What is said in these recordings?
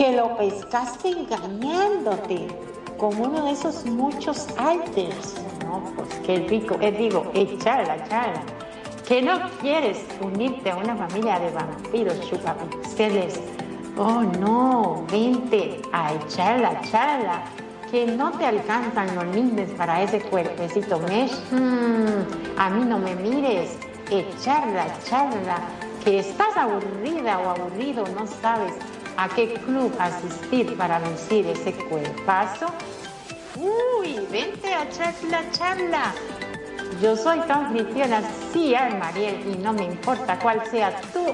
Que lo pescaste engañándote con uno de esos muchos alters. No, pues qué rico, es digo, echar la charla. Que no quieres unirte a una familia de vampiros chupapixeles. Oh no, vente a echar la charla que no te alcanzan los lindes para ese cuerpecito mesh, mm, a mí no me mires, echarla, echarla, que estás aburrida o aburrido, no sabes a qué club asistir para lucir ese cuerpazo. Uy, vente a charla, charla. Yo soy tu anfitriona, sí, Mariel, y no me importa cuál sea tu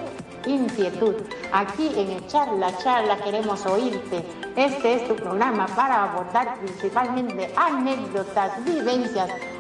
inquietud. Aquí en el Charla Charla queremos oírte. Este es tu programa para abordar principalmente anécdotas, vivencias,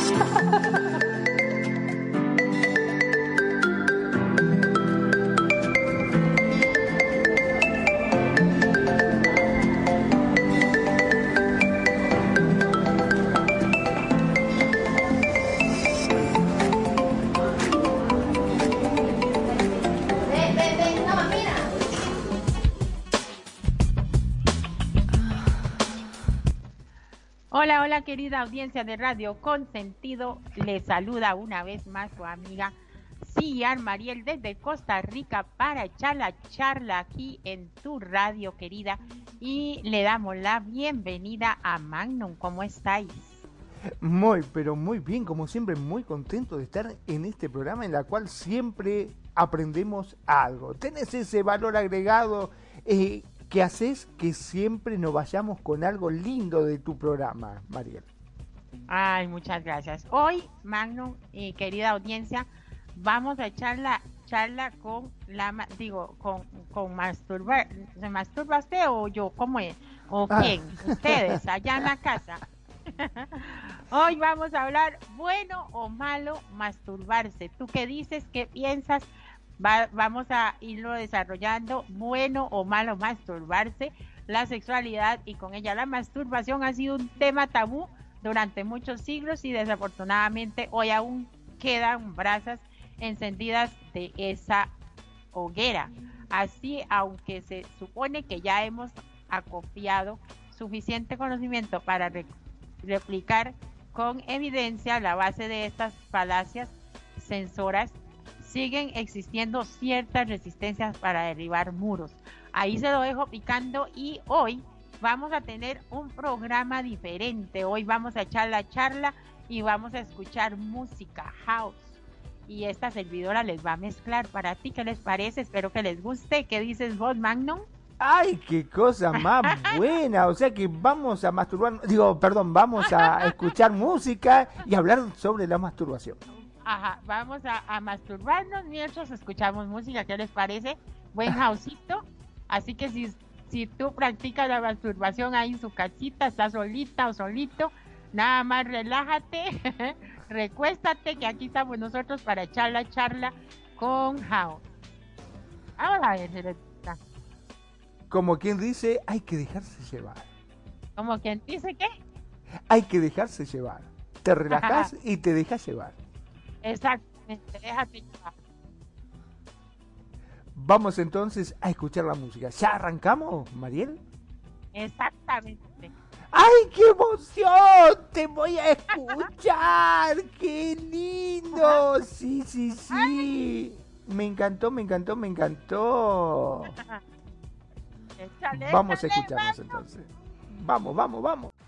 ハハハハ。Hola, querida audiencia de Radio Consentido. Les saluda una vez más su amiga Ciar Mariel desde Costa Rica para echar la charla aquí en tu radio querida. Y le damos la bienvenida a Magnum. ¿Cómo estáis? Muy, pero muy bien, como siempre, muy contento de estar en este programa en la cual siempre aprendemos algo. Tenés ese valor agregado eh, que haces que siempre nos vayamos con algo lindo de tu programa, Mariel. Ay, muchas gracias. Hoy, Magnum y querida audiencia, vamos a echar la charla con la, digo, con, con masturbar. ¿Se masturba usted o yo? ¿Cómo es? ¿O ah. quién? Ustedes, allá en la casa. Hoy vamos a hablar bueno o malo masturbarse. ¿Tú qué dices? ¿Qué piensas? Vamos a irlo desarrollando, bueno o malo masturbarse, la sexualidad y con ella la masturbación ha sido un tema tabú durante muchos siglos y desafortunadamente hoy aún quedan brasas encendidas de esa hoguera. Así, aunque se supone que ya hemos acopiado suficiente conocimiento para replicar con evidencia la base de estas falacias censoras siguen existiendo ciertas resistencias para derribar muros. Ahí se lo dejo picando y hoy vamos a tener un programa diferente. Hoy vamos a echar la charla y vamos a escuchar música house. Y esta servidora les va a mezclar para ti. ¿Qué les parece? Espero que les guste. ¿Qué dices vos, Magnum? ¡Ay, qué cosa más buena! O sea que vamos a masturbar, digo, perdón, vamos a escuchar música y hablar sobre la masturbación. Ajá, vamos a, masturbarnos mientras escuchamos música, ¿qué les parece? Buen houseito. Así que si, si tú practicas la masturbación ahí en su casita, estás solita o solito, nada más relájate, recuéstate, que aquí estamos nosotros para echar la charla con House. Vamos a ver, Como quien dice, hay que dejarse llevar. Como quien dice qué? Hay que dejarse llevar. Te relajas y te dejas llevar. Exactamente, déjate Vamos entonces a escuchar la música. ¿Ya arrancamos, Mariel? Exactamente. ¡Ay, qué emoción! ¡Te voy a escuchar! ¡Qué lindo! Sí, sí, sí. Me encantó, me encantó, me encantó. vamos a escucharnos entonces. Vamos, vamos, vamos.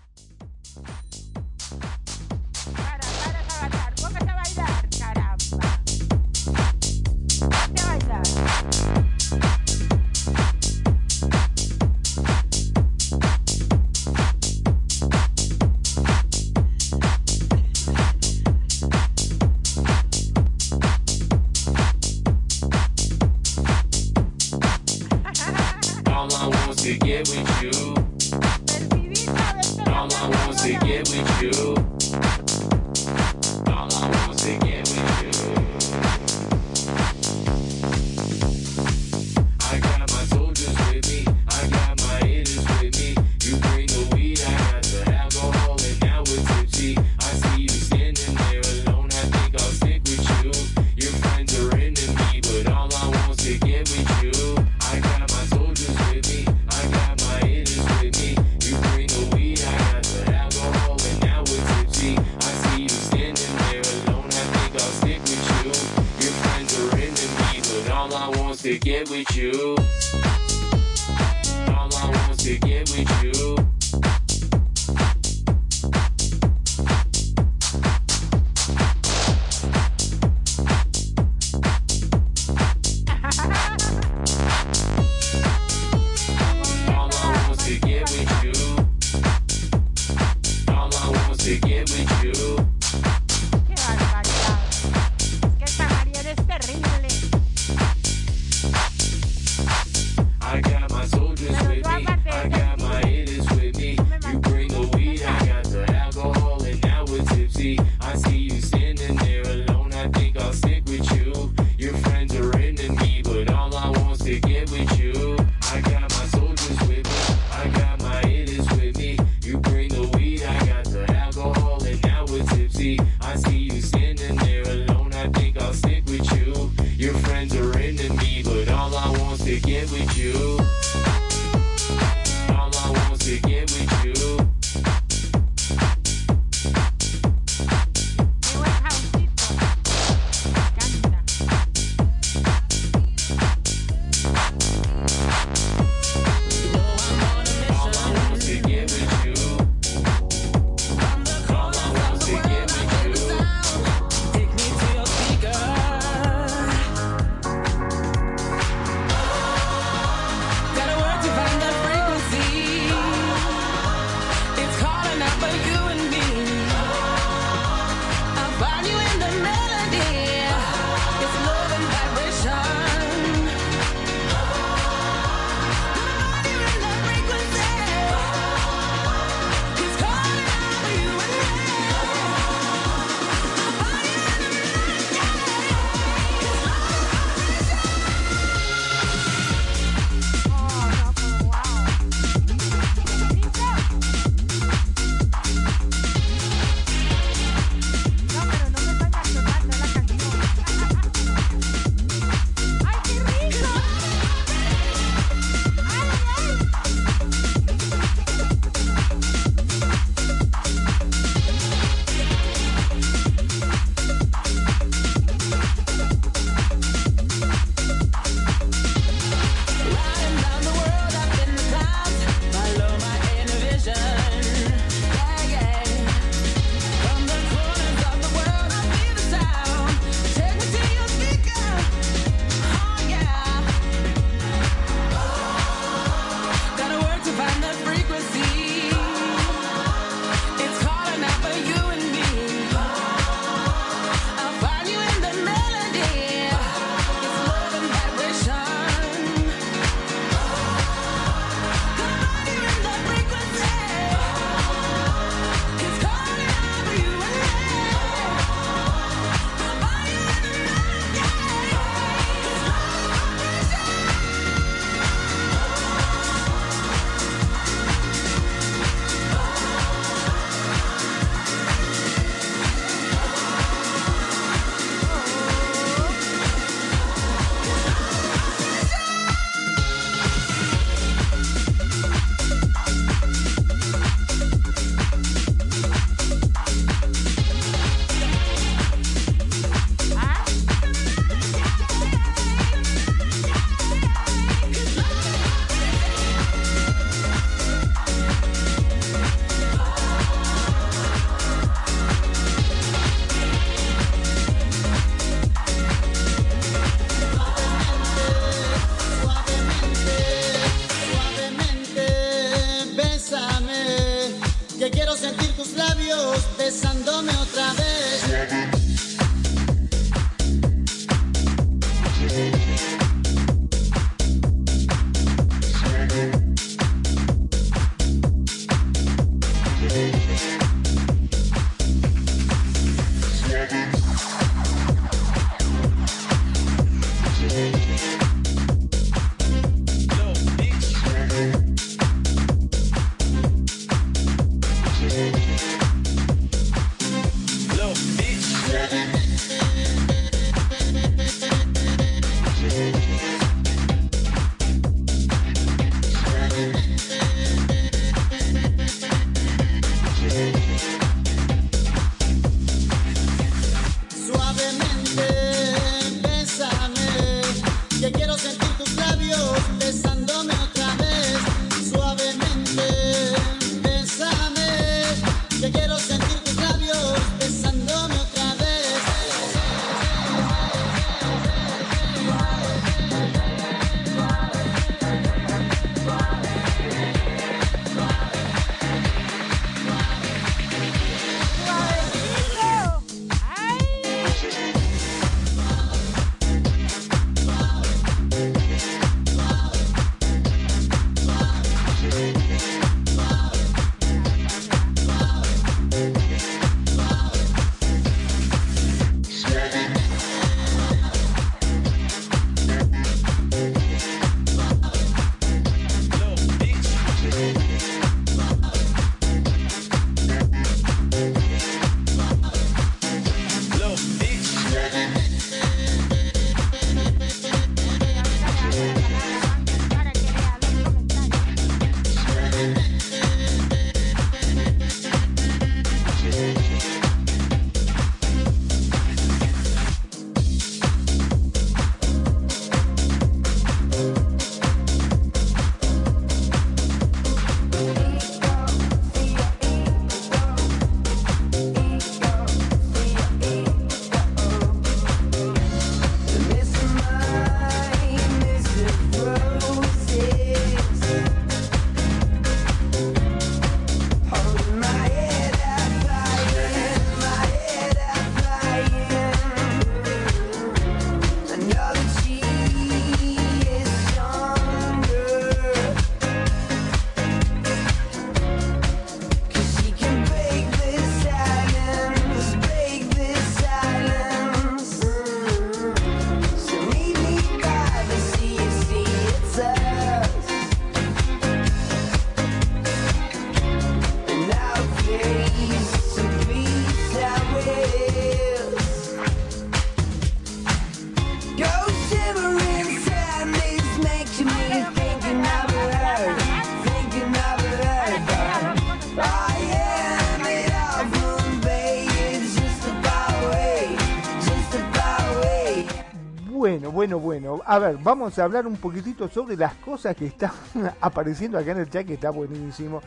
A ver, vamos a hablar un poquitito sobre las cosas que están apareciendo acá en el chat, que está buenísimo.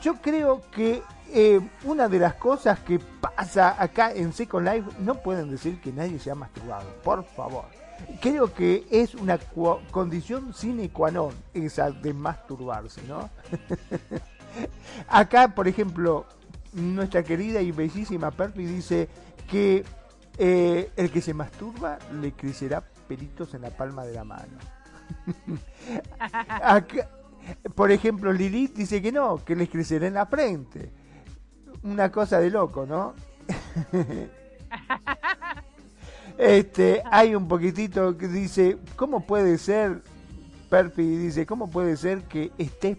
Yo creo que eh, una de las cosas que pasa acá en Second Life, no pueden decir que nadie se ha masturbado, por favor. Creo que es una condición sine qua non esa de masturbarse, ¿no? acá, por ejemplo, nuestra querida y bellísima Perpi dice que eh, el que se masturba le crecerá en la palma de la mano. por ejemplo, Lilith dice que no, que les crecerá en la frente. Una cosa de loco, ¿no? este, hay un poquitito que dice, ¿cómo puede ser, Perfi dice, ¿cómo puede ser que estés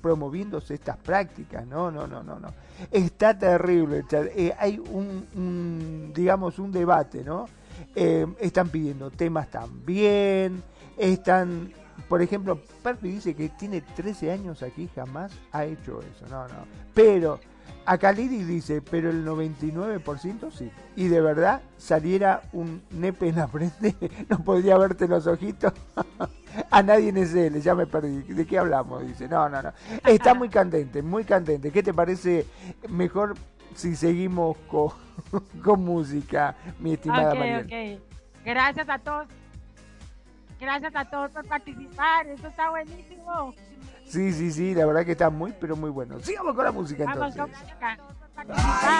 promoviéndose estas prácticas? No, no, no, no, no. Está terrible. Eh, hay un, digamos, un debate, ¿no? Eh, están pidiendo temas también, están, por ejemplo, Perfi dice que tiene 13 años aquí, jamás ha hecho eso, no, no. Pero Acá Lili dice, pero el 99% sí. Y de verdad saliera un nepe en la frente, no podría verte los ojitos. A nadie en ese, ya me perdí. ¿De qué hablamos? Dice, no, no, no. Está muy candente, muy candente. ¿Qué te parece mejor si seguimos con, con música, mi estimada María? Okay. Gracias a todos. Gracias a todos por participar. Eso está buenísimo. Sí, sí, sí, la verdad que está muy, pero muy bueno. Sigamos con la música entonces. Vamos con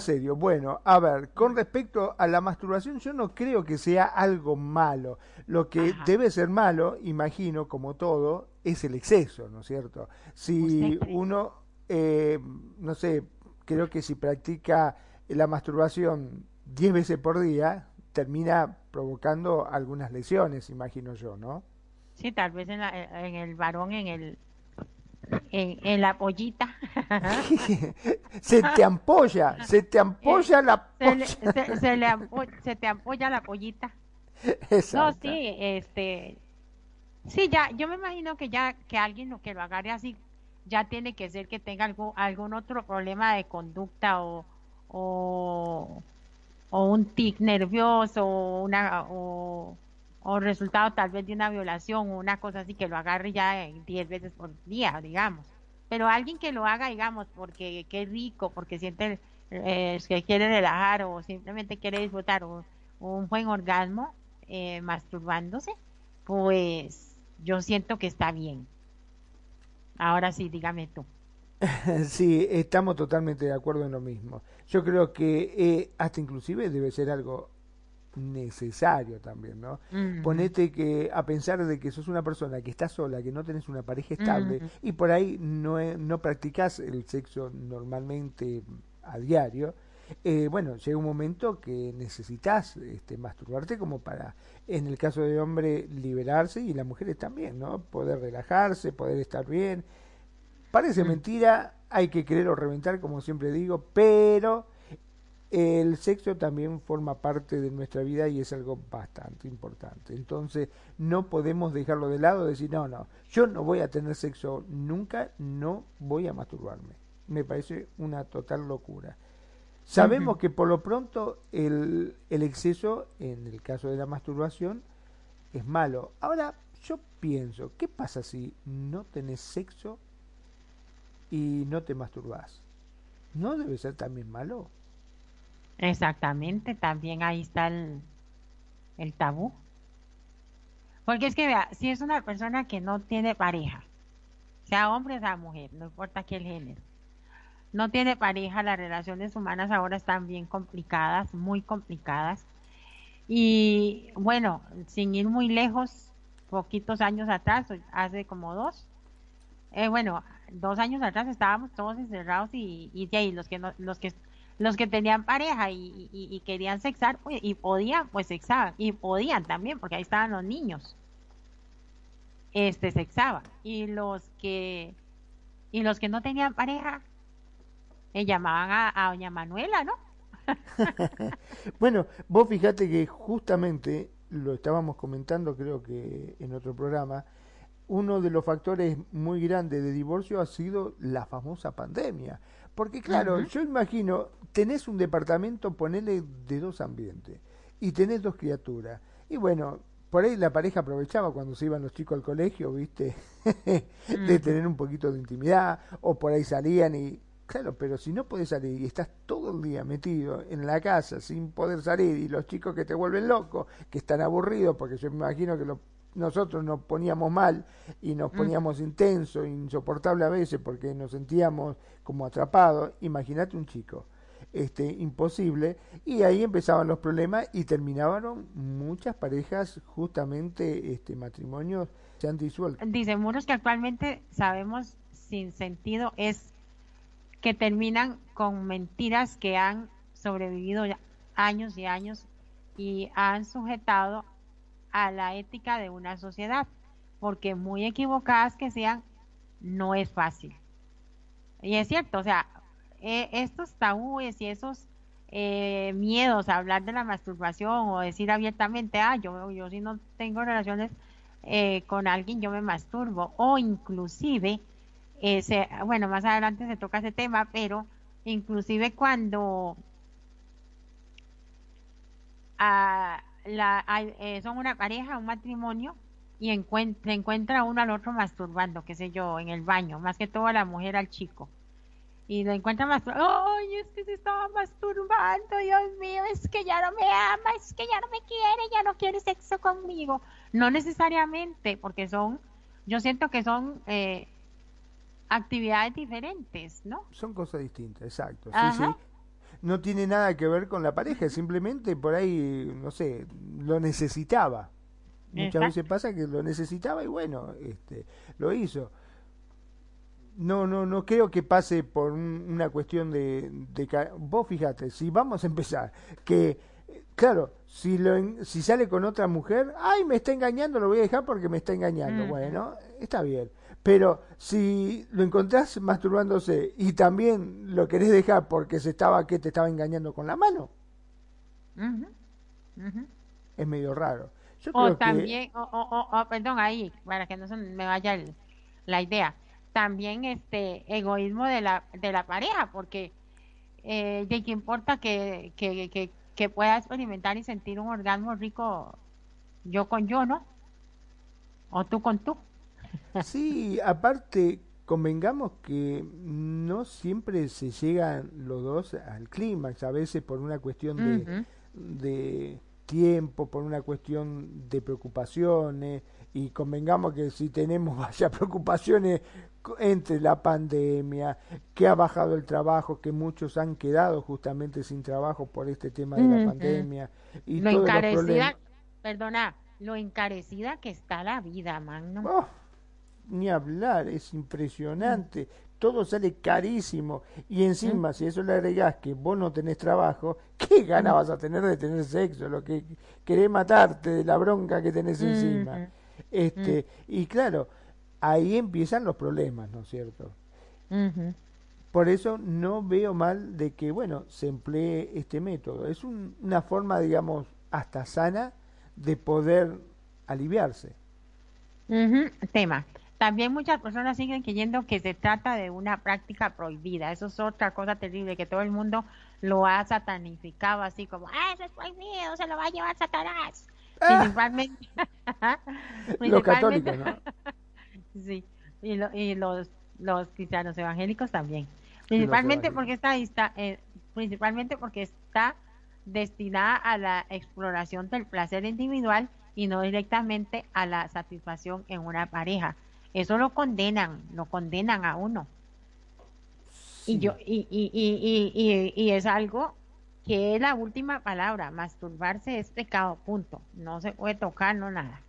serio. Bueno, a ver, con respecto a la masturbación, yo no creo que sea algo malo. Lo que debe ser malo, imagino, como todo, es el exceso, ¿no es cierto? Si uno, eh, no sé, creo que si practica la masturbación 10 veces por día, termina provocando algunas lesiones, imagino yo, ¿no? Sí, tal vez en, en el varón, en el en, la pollita. se te ampolla, se te ampolla la polla. Se, le se, te ampolla la pollita. no, sí, este, sí, ya, yo me imagino que ya que alguien lo que lo agarre así, ya tiene que ser que tenga algún, algún otro problema de conducta o, o, un tic nervioso o una o, o, resultado tal vez de una violación o una cosa así que lo agarre ya 10 veces por día, digamos. Pero alguien que lo haga, digamos, porque qué rico, porque siente eh, que quiere relajar o simplemente quiere disfrutar o, un buen orgasmo eh, masturbándose, pues yo siento que está bien. Ahora sí, dígame tú. sí, estamos totalmente de acuerdo en lo mismo. Yo creo que eh, hasta inclusive debe ser algo necesario también, ¿no? Ponete que a pensar de que sos una persona que está sola, que no tenés una pareja estable y por ahí no, no practicas el sexo normalmente a diario, eh, bueno, llega un momento que necesitas este, masturbarte como para, en el caso del hombre, liberarse y las mujeres también, ¿no? Poder relajarse, poder estar bien. Parece mm. mentira, hay que querer o reventar, como siempre digo, pero el sexo también forma parte de nuestra vida y es algo bastante importante. Entonces, no podemos dejarlo de lado, decir, no, no, yo no voy a tener sexo nunca, no voy a masturbarme. Me parece una total locura. Sabemos que por lo pronto el, el exceso, en el caso de la masturbación, es malo. Ahora, yo pienso, ¿qué pasa si no tenés sexo y no te masturbás? ¿No debe ser también malo? Exactamente, también ahí está el, tabú. Porque es que vea, si es una persona que no tiene pareja, sea hombre o sea mujer, no importa qué el género, no tiene pareja, las relaciones humanas ahora están bien complicadas, muy complicadas. Y bueno, sin ir muy lejos, poquitos años atrás, hace como dos, eh, bueno, dos años atrás estábamos todos encerrados y, y, los que los que los que tenían pareja y, querían sexar pues, y podían, pues sexaban y podían también, porque ahí estaban los niños, este sexaban y los que y los que no tenían pareja eh, llamaban a, doña Manuela, ¿no? bueno, vos fíjate que justamente lo estábamos comentando, creo que en otro programa, uno de los factores muy grandes de divorcio ha sido la famosa pandemia. Porque claro, yo imagino, tenés un departamento, ponele de dos ambientes, y tenés dos criaturas. Y bueno, por ahí la pareja aprovechaba cuando se iban los chicos al colegio, viste, de tener un poquito de intimidad, o por ahí salían y Claro, pero si no puedes salir y estás todo el día metido en la casa sin poder salir y los chicos que te vuelven locos, que están aburridos, porque yo me imagino que nosotros nos poníamos mal y nos mm. poníamos intenso, insoportable a veces porque nos sentíamos como atrapados, imagínate un chico. Este, imposible y ahí empezaban los problemas y terminaban muchas parejas justamente este matrimonios se han disuelto. Dice muros que actualmente sabemos sin sentido es que terminan con mentiras que han sobrevivido años y años y han sujetado a la ética de una sociedad, porque muy equivocadas que sean, no es fácil. Y es cierto, o sea, e, estos tabúes y esos eh, miedos a hablar de la masturbación o decir abiertamente, ah, yo, yo si no tengo relaciones eh, con alguien, yo me masturbo, o inclusive ese, bueno, más adelante se toca ese tema, pero inclusive cuando a, la, eh, son una pareja, un matrimonio, y encuentra, encuentra uno al otro masturbando, qué sé yo, en el baño, más que todo a la mujer al chico. Y lo encuentra masturbando, ¡ay, es que se estaba masturbando, Dios mío, es que ya no me ama, es que ya no me quiere, ya no quiere sexo conmigo! No necesariamente, porque son, yo siento que son eh, actividades diferentes, ¿no? Son cosas distintas, exacto. Sí, sí. No tiene nada que ver con la pareja, simplemente por ahí, no sé, lo necesitaba. Muchas veces pasa que lo necesitaba y bueno, este, lo hizo. No, no, no creo que pase por una cuestión de, de, vos fíjate, si vamos a empezar que claro, si lo si sale con otra mujer, ay, me está engañando, lo voy a dejar porque me está engañando. Bueno, está bien. Pero si lo encontrás masturbándose y también lo querés dejar porque se estaba que te estaba engañando con la mano. es medio raro. o también, o, o, perdón, ahí, para que no se me vaya la idea, también este egoísmo de la, de la pareja, porque eh, de qué importa que, que, que, que pueda experimentar y sentir un orgasmo rico yo con yo, ¿no? O tú con tú. Sí, aparte, convengamos que no siempre se llegan los dos al clímax, a veces por una cuestión de, de tiempo, por una cuestión de preocupaciones, y convengamos que si tenemos vaya preocupaciones entre la pandemia, que ha bajado el trabajo, que muchos han quedado justamente sin trabajo por este tema de la pandemia y lo encarecida, perdona, lo encarecida que está la vida, man. Oh, ni hablar, es impresionante. Todo sale carísimo. Y encima, si eso le agregás que vos no tenés trabajo, ¿qué gana vas a tener de tener sexo? Lo que querés matarte de la bronca que tenés encima. Este, y claro, ahí empiezan los problemas, ¿no es cierto? Por eso no veo mal de que, bueno, se emplee este método. Es una forma, digamos, hasta sana de poder aliviarse. Tema. También muchas personas siguen creyendo que se trata de una práctica prohibida. Eso es otra cosa terrible, que todo el mundo lo ha satanificado así como, ah, eso es prohibido, se lo va a llevar Satanás. Ah. Principalmente. Los católicos, ¿no? Sí, y, y los, los cristianos evangélicos también. Principalmente porque está, eh, principalmente porque está destinada a la exploración del placer individual y no directamente a la satisfacción en una pareja. Eso lo condenan, lo condenan a uno. Y yo y, y, y, y, es algo que es la última palabra. Masturbarse es pecado, punto. No se puede tocar, no nada.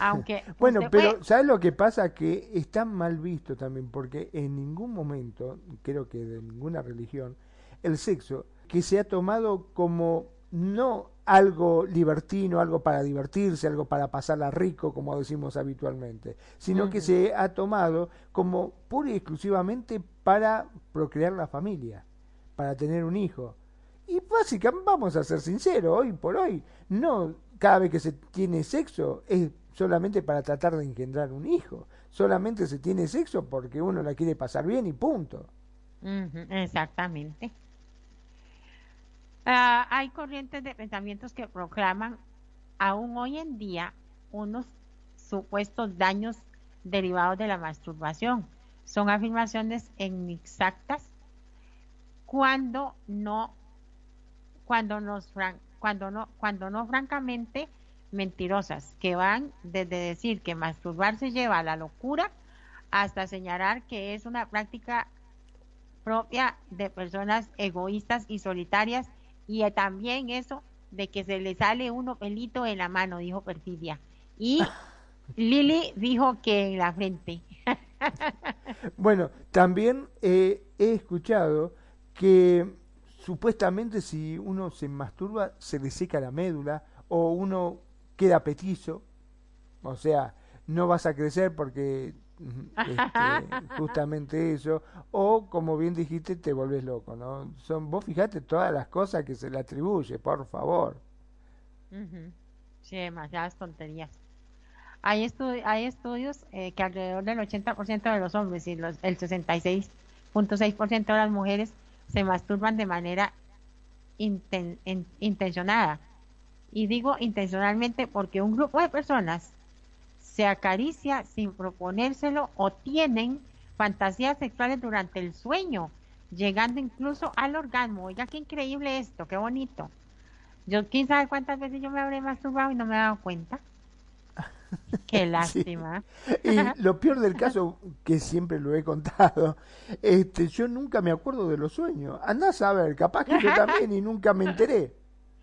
Aunque bueno, pero ¿sabes lo que pasa? Que está mal visto también, porque en ningún momento, creo que de ninguna religión, el sexo que se ha tomado como no algo libertino, algo para divertirse, algo para pasarla rico, como decimos habitualmente, sino que se ha tomado como pura y exclusivamente para procrear la familia, para tener un hijo. Y básicamente, vamos a ser sinceros, hoy por hoy, no cada vez que se tiene sexo es solamente para tratar de engendrar un hijo. Solamente se tiene sexo porque uno la quiere pasar bien y punto. exactamente. Ah, hay corrientes de pensamientos que proclaman aún hoy en día unos supuestos daños derivados de la masturbación. Son afirmaciones inexactas cuando no cuando nos cuando no cuando no francamente mentirosas que van desde decir que masturbarse lleva a la locura hasta señalar que es una práctica propia de personas egoístas y solitarias y también eso de que se le sale uno pelito en la mano, dijo Perfidia. Y Lili dijo que en la frente. bueno, también he escuchado que supuestamente si uno se masturba se le seca la médula o uno queda petizo, o sea, no vas a crecer porque este, justamente eso, o como bien dijiste, te volvés loco, ¿no? Son, vos fijate todas las cosas que se le atribuye, por favor. Sí, demasiadas tonterías. Hay, hay estudios eh, que alrededor del 80% de los hombres y los, el 66.6% de las mujeres se masturban de manera intencionada y digo intencionalmente porque un grupo de personas se acaricia sin proponérselo o tienen fantasías sexuales durante el sueño, llegando incluso al orgasmo. Oiga, qué increíble esto, qué bonito. Yo quién sabe cuántas veces yo me habré masturbado y no me he dado cuenta. Qué lástima. Y lo peor del caso, que siempre lo he contado, este, yo nunca me acuerdo de los sueños. Andás a ver, capaz que yo también y nunca me enteré.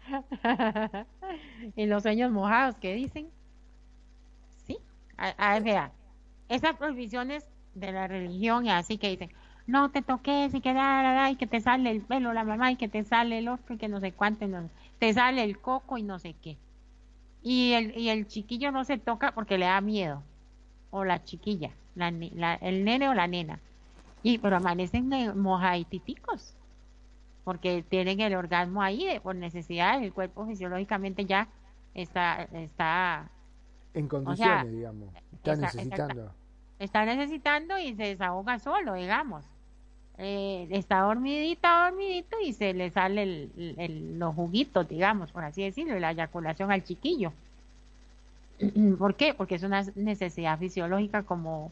y los sueños mojados que dicen. A, ver, esas prohibiciones de la religión y así que dicen, no te toques y que da, y que te sale el pelo la mamá y que te sale el otro y que no sé cuánto, te sale el coco y no sé qué. Y el, y el chiquillo no se toca porque le da miedo. O la chiquilla, la, el nene o la nena. Y pero amanecen mojaditicos porque tienen el orgasmo ahí por necesidad, el cuerpo fisiológicamente ya está, está en condiciones, digamos, está necesitando. Está, necesitando y se desahoga solo, digamos. Eh, está dormidita, dormidito y se le sale el, los juguitos, digamos, por así decirlo, la eyaculación al chiquillo. ¿Por qué? Porque es una necesidad fisiológica como,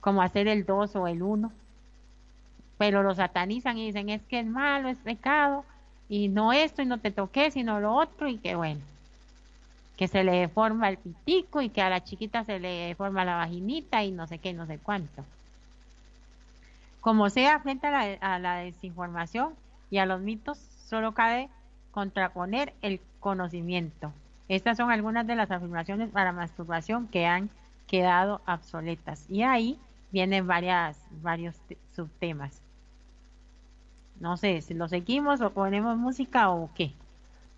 como hacer el 2 o el 1. Pero lo satanizan y dicen es que es malo, es pecado, y no esto, y no te toqué, sino lo otro, y que bueno, que se le deforma el pitico y que a la chiquita se le deforma la vaginita y no sé qué, no sé cuánto. Como sea, frente a la, desinformación y a los mitos, solo cabe contraponer el conocimiento. Estas son algunas de las afirmaciones para masturbación que han quedado obsoletas. Y ahí vienen varias, varios subtemas. No sé, si lo seguimos o ponemos música o qué.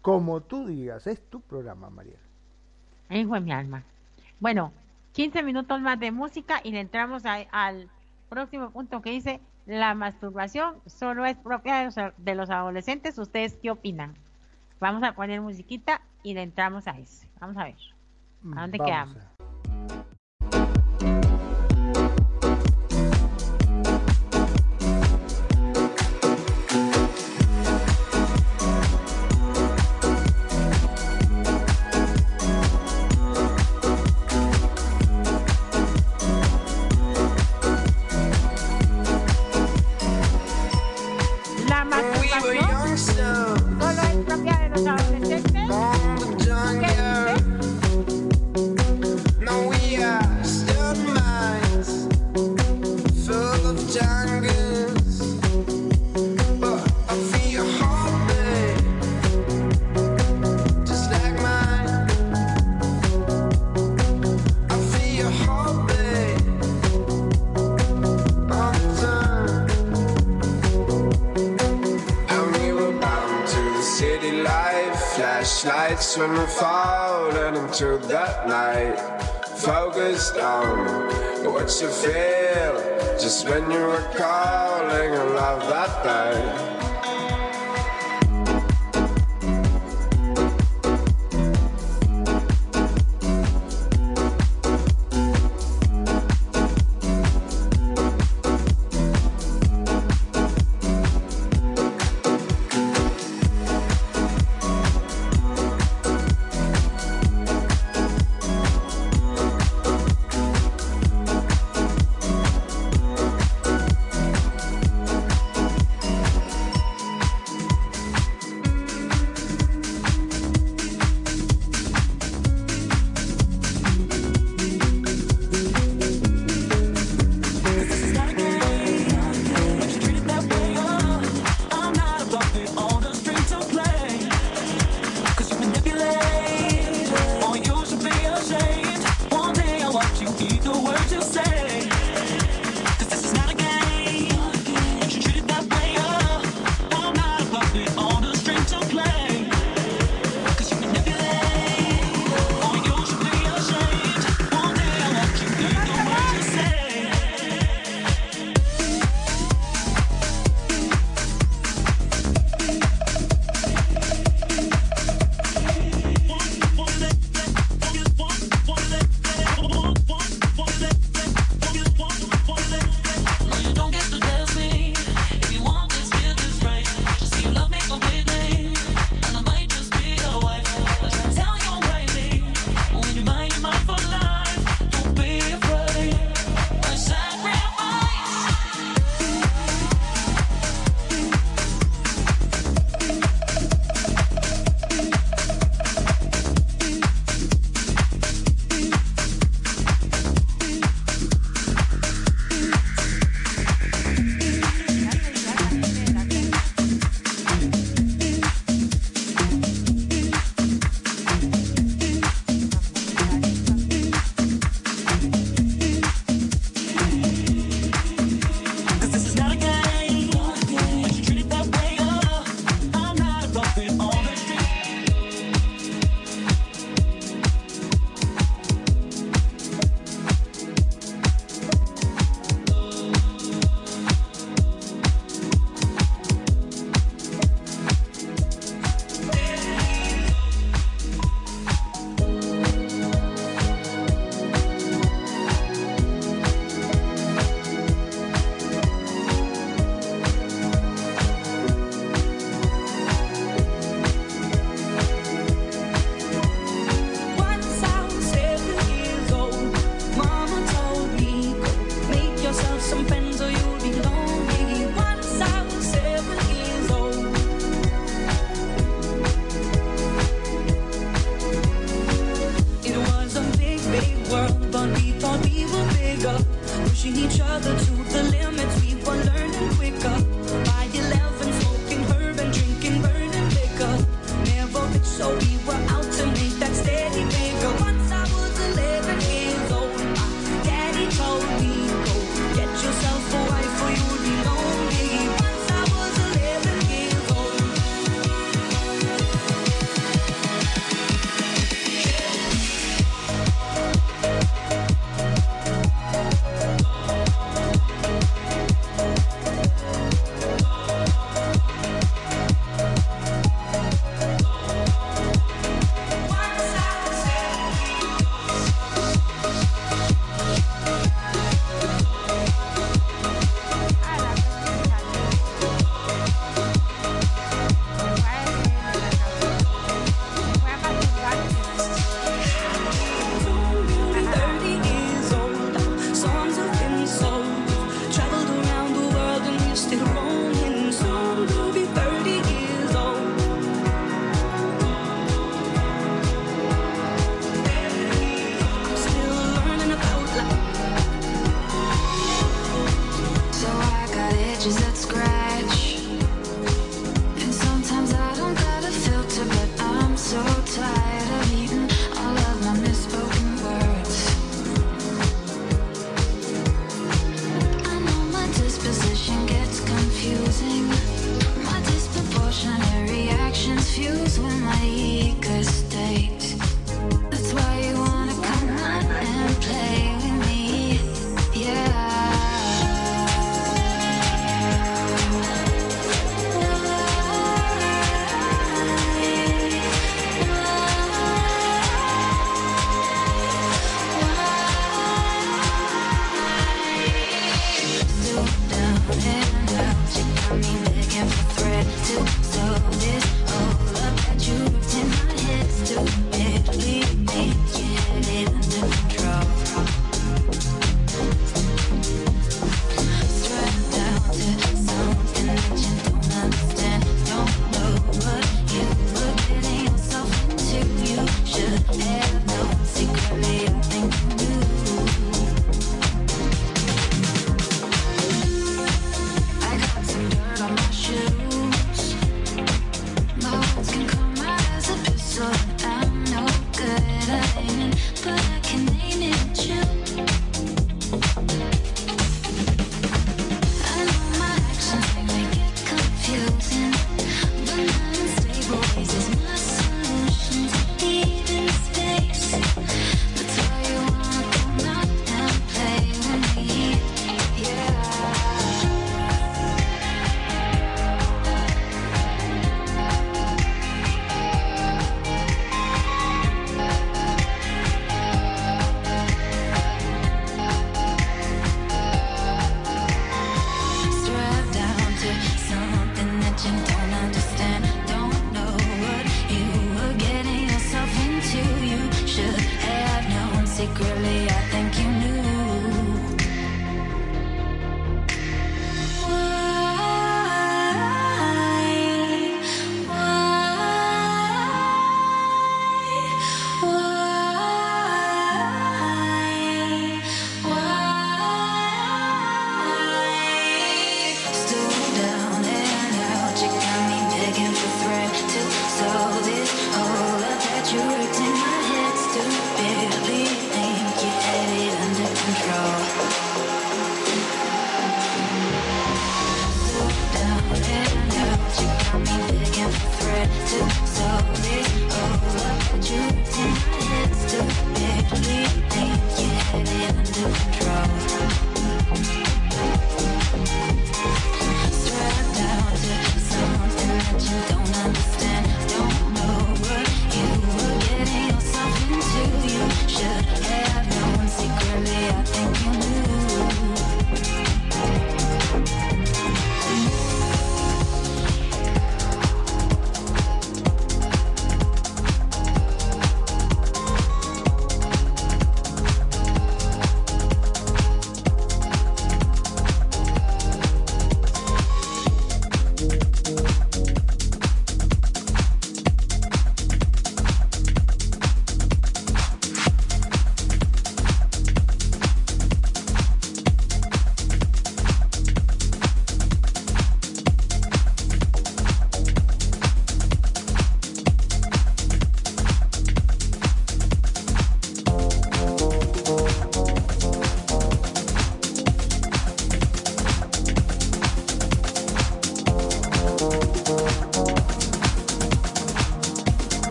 Como tú digas, es tu programa, María. Hijo de mi alma. Bueno, 15 minutos más de música y le entramos al próximo punto que dice, la masturbación solo es propia de los, de los adolescentes. ¿Ustedes qué opinan? Vamos a poner musiquita y le entramos a ese. Vamos a ver. ¿A dónde quedamos? when confused when my ego state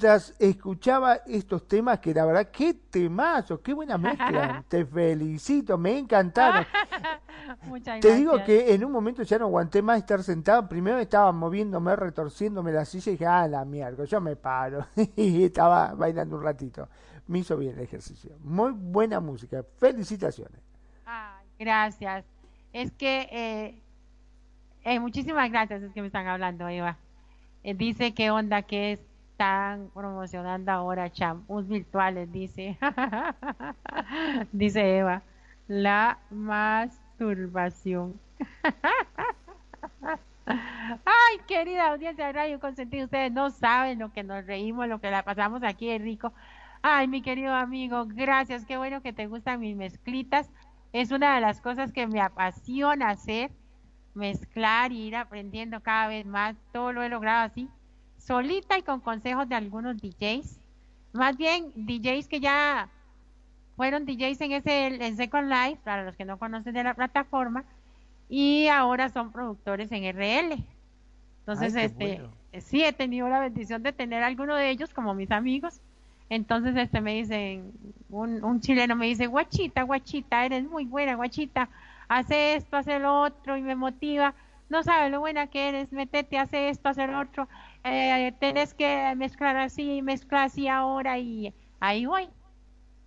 mientras escuchaba estos temas, que la verdad, qué temazos, qué buena mezcla. Te felicito, me encantaron. Muchas Te digo que en un momento ya no aguanté más estar sentado. Primero estaba moviéndome, retorciéndome la silla y dije, ah, la mierda, yo me paro. y estaba bailando un ratito. Me hizo bien el ejercicio. Muy buena música. Felicitaciones. Ay, gracias. Es que, eh, eh, muchísimas gracias, es que me están hablando, Eva. Eh, dice que onda que están promocionando ahora champús virtuales, dice. dice Eva. La masturbación. Ay, querida audiencia de Radio Consentido, ustedes no saben lo que nos reímos, lo que la pasamos aquí de rico. Ay, mi querido amigo, gracias, qué bueno que te gustan mis mezclitas. Es una de las cosas que me apasiona hacer, mezclar y ir aprendiendo cada vez más. Todo lo he logrado así, solita y con consejos de algunos DJs. Más bien, DJs que ya fueron DJs en ese en Second Life, para los que no conocen de la plataforma, y ahora son productores en RL. Entonces, Ay, este, bueno. sí he tenido la bendición de tener alguno de ellos como mis amigos. Entonces, este me dicen, un, un chileno me dice, guachita, guachita, eres muy buena, guachita, hace esto, hace lo otro, y me motiva. No sabes lo buena que eres, metete, hace esto, hace lo otro. Eh, tenés que mezclar así, mezclar así ahora, y ahí voy.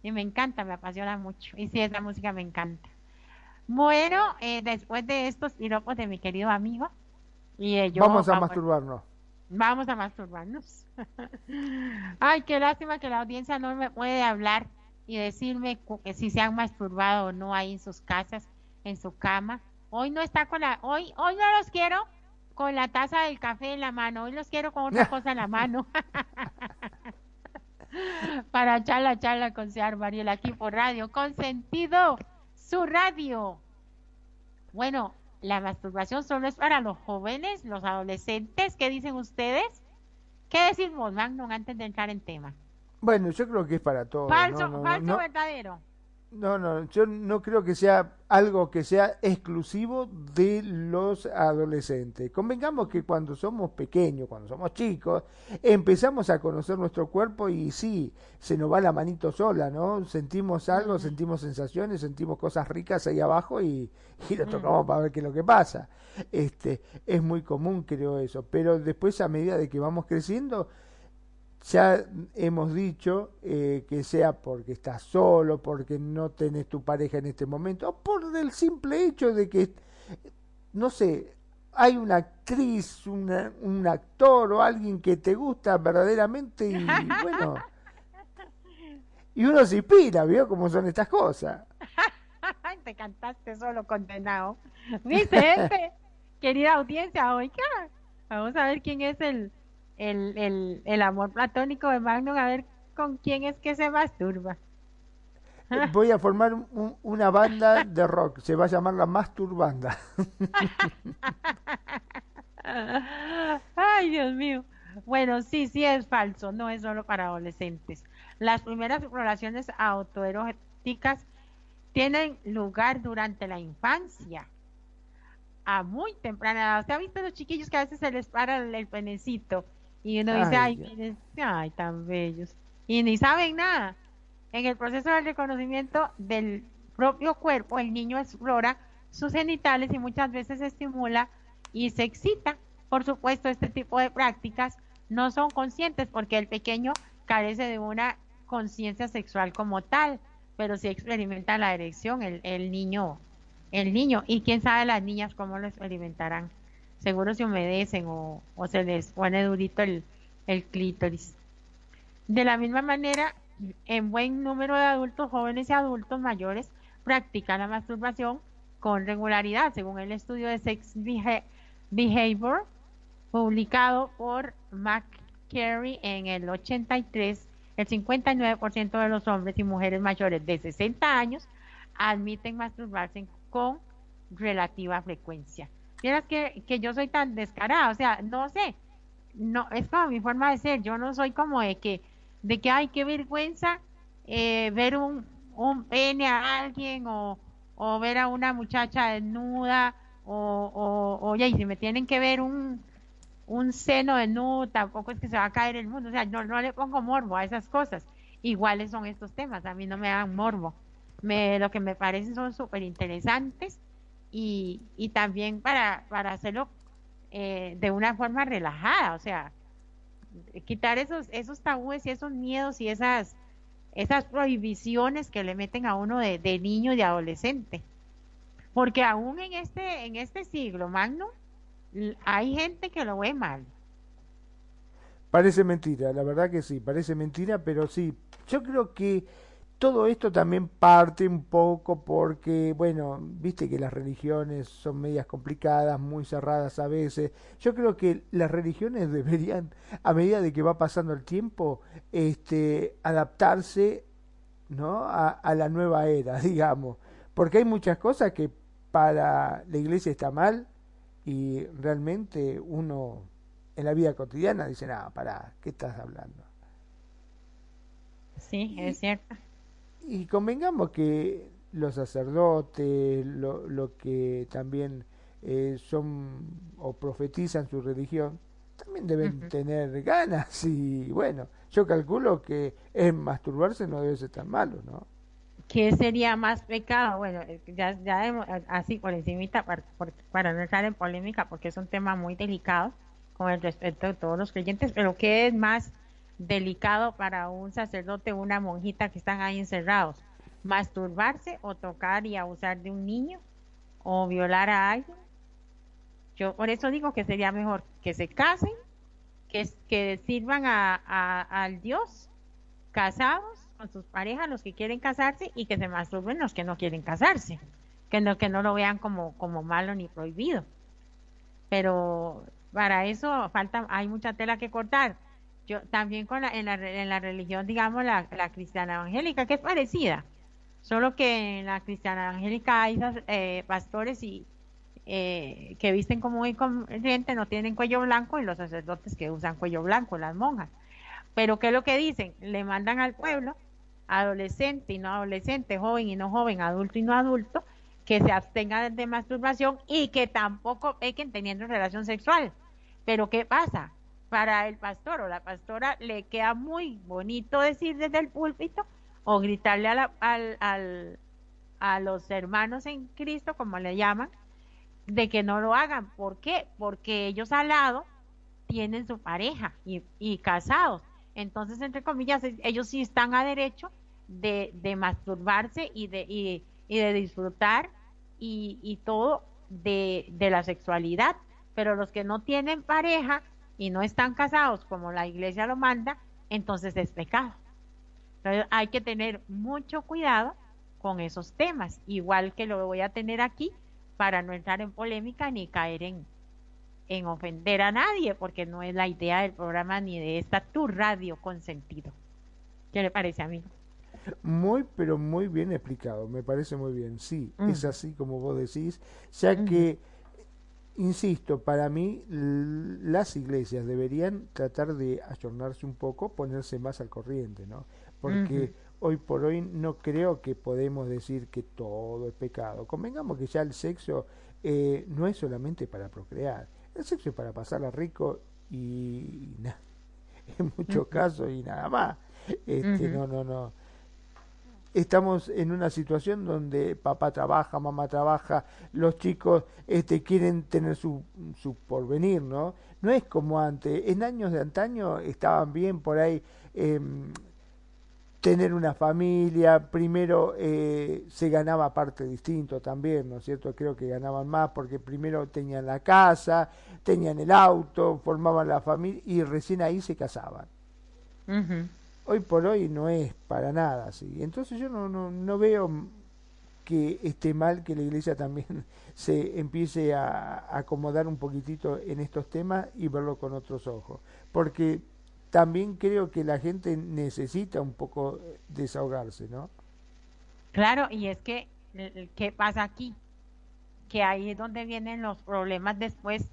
Y me encanta, me apasiona mucho. Y sí, esa música me encanta. Bueno, eh, después de estos piropos de mi querido amigo, y eh, yo Vamos a vamos- masturbarnos. Vamos a masturbarnos. Ay, qué lástima que la audiencia no me puede hablar y decirme que si se han masturbado o no ahí en sus casas, en su cama. Hoy no está con la, hoy, hoy no los quiero con la taza del café en la mano, hoy los quiero con otra cosa en la mano. Para charla, charla con Sear Mariel aquí por radio, con sentido, su radio. Bueno, la masturbación solo es para los jóvenes, los adolescentes. ¿Qué dicen ustedes? ¿Qué decimos, Magnum, antes de entrar en tema? Bueno, yo creo que es para todos. Falso, no, no, falso, no, verdadero. No, no, yo no creo que sea algo que sea exclusivo de los adolescentes. Convengamos que cuando somos pequeños, cuando somos chicos, empezamos a conocer nuestro cuerpo y sí, se nos va la manito sola, ¿no? Sentimos algo, sentimos sensaciones, sentimos cosas ricas ahí abajo y, y lo tocamos para ver qué es lo que pasa. Este, es muy común, creo eso, pero después a medida de que vamos creciendo, ya hemos dicho eh, que sea porque estás solo, porque no tenés tu pareja en este momento, o por el simple hecho de que, no sé, hay una actriz, una- un actor o alguien que te gusta verdaderamente y bueno, y uno se inspira, ¿vio cómo son estas cosas? Te cantaste solo condenado. Vicente, querida audiencia, oiga, vamos a ver quién es el, el, el, el amor platónico de Magnum, a ver con quién es que se masturba. Voy a formar un- una banda de rock, se va a llamar la Masturbanda. Ay, Dios mío. Bueno, sí, sí es falso, no es solo para adolescentes. Las primeras exploraciones autoeróticas tienen lugar durante la infancia, a muy temprana edad. ¿Usted ha visto a los chiquillos que a veces se les para el penecito y uno dice, Ay, ay, miren, ay, tan bellos. Y ni saben nada. En el proceso de reconocimiento del propio cuerpo, el niño explora sus genitales y muchas veces se estimula y se excita. Por supuesto, este tipo de prácticas no son conscientes porque el pequeño carece de una conciencia sexual como tal, pero sí experimenta la erección el, el niño, el niño y quién sabe las niñas cómo lo experimentarán. Seguro se humedecen o, o se les pone durito el, el clítoris. De la misma manera, en buen número de adultos jóvenes y adultos mayores practican la masturbación con regularidad, según el estudio de Sex Beha- Behavior publicado por McCary en el 83, el 59% de los hombres y mujeres mayores de 60 años admiten masturbarse con relativa frecuencia. Vieras que, que yo soy tan descarada, o sea, no sé, no, es como mi forma de ser, yo no soy como de que, de que, ay, qué vergüenza eh, ver un, un pene a alguien o, o ver a una muchacha desnuda o, o, oye, y si me tienen que ver un, un seno de nu, tampoco es que se va a caer el mundo, o sea, no, no le pongo morbo a esas cosas. Iguales son estos temas, a mí no me dan morbo. Me, lo que me parecen son súper interesantes y, y, también para, para hacerlo eh, de una forma relajada, o sea, quitar esos, esos tabúes y esos miedos y esas, esas prohibiciones que le meten a uno de, de niño y de adolescente. Porque aún en este, en este siglo, Magno, hay gente que lo ve mal. Parece mentira, la verdad que sí, parece mentira, pero sí, yo creo que todo esto también parte un poco porque, bueno, viste que las religiones son medias complicadas, muy cerradas a veces. Yo creo que las religiones deberían, a medida de que va pasando el tiempo, este, adaptarse ¿no? a, a la nueva era, digamos. Porque hay muchas cosas que para la iglesia está mal y realmente uno en la vida cotidiana dice, nada, para, ¿qué estás hablando? Sí, es cierto. Y convengamos que los sacerdotes, lo, lo que también eh, son o profetizan su religión, también deben tener ganas y bueno, yo calculo que en masturbarse no debe ser tan malo, ¿no? ¿Qué sería más pecado? Bueno, eh, ya, ya así por encimita, para, para no entrar en polémica, porque es un tema muy delicado con el respeto de todos los creyentes, pero ¿qué es más delicado para un sacerdote o una monjita que están ahí encerrados? ¿Masturbarse o tocar y abusar de un niño o violar a alguien? Yo por eso digo que sería mejor que se casen, que, que sirvan a, al Dios casados con sus parejas, los que quieren casarse, y que se masturben los que no quieren casarse, que no, que no lo vean como, como malo ni prohibido. Pero para eso falta, hay mucha tela que cortar. Yo también con la, en, la, en la religión, digamos, la, cristiana evangélica, que es parecida, solo que en la cristiana evangélica hay eh, pastores y eh, que visten como muy corriente, no tienen cuello blanco, y los sacerdotes que usan cuello blanco, las monjas. Pero ¿qué es lo que dicen? Le mandan al pueblo, adolescente y no adolescente, joven y no joven, adulto y no adulto, que se abstengan de masturbación y que tampoco pequen teniendo relación sexual. Pero ¿qué pasa? Para el pastor o la pastora le queda muy bonito decir desde el púlpito o gritarle a, al, al, a los hermanos en Cristo, como le llaman, de que no lo hagan. ¿Por qué? Porque ellos al lado tienen su pareja y, casados entonces, entre comillas, ellos sí están a derecho de, masturbarse y de, y, de disfrutar y, y todo de, la sexualidad. Pero los que no tienen pareja y no están casados como la iglesia lo manda, entonces es pecado. Entonces hay que tener mucho cuidado con esos temas, igual que lo voy a tener aquí para no entrar en polémica ni caer en, en ofender a nadie, porque no es la idea del programa ni de esta tu radio con sentido. ¿Qué le parece, amigo? Muy, pero muy bien explicado, me parece muy bien. Sí, es así como vos decís, ya que, insisto, para mí las iglesias deberían tratar de ayornarse un poco, ponerse más al corriente, ¿no? Porque hoy por hoy no creo que podemos decir que todo es pecado. Convengamos que ya el sexo eh, no es solamente para procrear, el sexo es para pasarla rico y en muchos casos y nada más. Este, No, no, no. Estamos en una situación donde papá trabaja, mamá trabaja, los chicos este, quieren tener su, su porvenir, ¿no? No es como antes. En años de antaño estaban bien por ahí. Eh, tener una familia, primero eh, se ganaba parte distinto también, ¿no es cierto? Creo que ganaban más porque primero tenían la casa, tenían el auto, formaban la familia y recién ahí se casaban. Hoy por hoy no es para nada así. Entonces yo no, no, no veo que esté mal que la iglesia también se empiece a acomodar un poquitito en estos temas y verlo con otros ojos. Porque también creo que la gente necesita un poco desahogarse, ¿no? Claro, y es que, ¿qué pasa aquí? Que ahí es donde vienen los problemas después,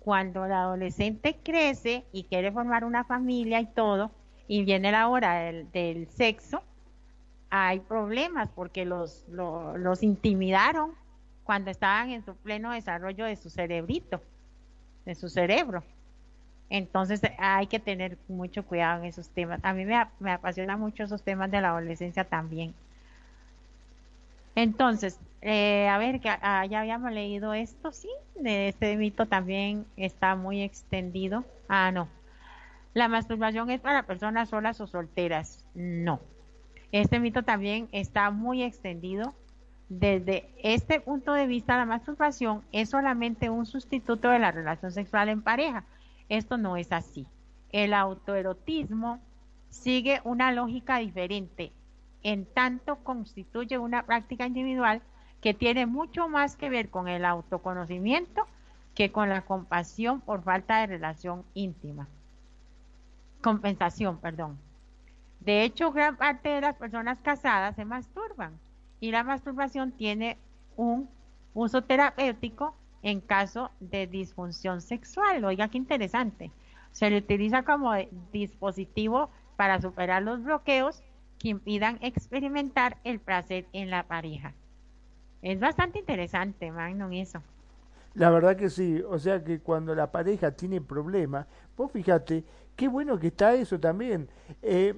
cuando el adolescente crece y quiere formar una familia y todo, y viene la hora del, sexo, hay problemas porque los, los intimidaron cuando estaban en su pleno desarrollo de su cerebrito, de su cerebro. Entonces hay que tener mucho cuidado en esos temas. A mí me, me apasiona mucho esos temas de la adolescencia también. Entonces, eh, a ver, que ah, ya habíamos leído esto, sí, de este mito también está muy extendido. Ah, no. La masturbación es para personas solas o solteras. No. Este mito también está muy extendido. Desde este punto de vista, la masturbación es solamente un sustituto de la relación sexual en pareja. Esto no es así. El autoerotismo sigue una lógica diferente en tanto constituye una práctica individual que tiene mucho más que ver con el autoconocimiento que con la compasión por falta de relación íntima. Compensación, perdón. De hecho, gran parte de las personas casadas se masturban y la masturbación tiene un uso terapéutico en caso de disfunción sexual. Oiga, qué interesante. Se le utiliza como dispositivo para superar los bloqueos que impidan experimentar el placer en la pareja. Es bastante interesante, Magnum, eso. La verdad que sí, o sea que cuando la pareja tiene problemas, vos fíjate, qué bueno que está eso también. Eh,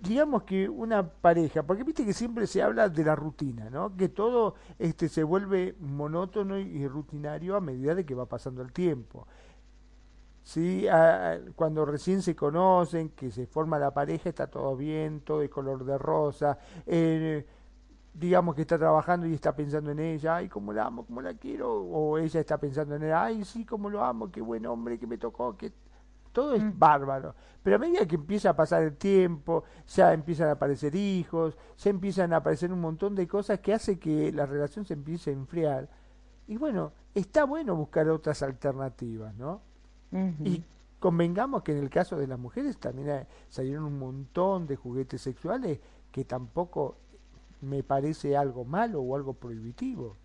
digamos que una pareja, porque viste que siempre se habla de la rutina, ¿no? Que todo este se vuelve monótono y rutinario a medida de que va pasando el tiempo. ¿sí? cuando recién se conocen, que se forma la pareja, está todo bien, todo de color de rosa, eh, digamos que está trabajando y está pensando en ella, ay, cómo la amo, cómo la quiero, o ella está pensando en él, ay, sí, cómo lo amo, qué buen hombre que me tocó, que todo es mm. bárbaro. Pero a medida que empieza a pasar el tiempo, ya empiezan a aparecer hijos, ya empiezan a aparecer un montón de cosas que hace que la relación se empiece a enfriar. Y bueno, está bueno buscar otras alternativas, ¿no? Y convengamos que en el caso de las mujeres también salieron un montón de juguetes sexuales que tampoco me parece algo malo o algo prohibitivo.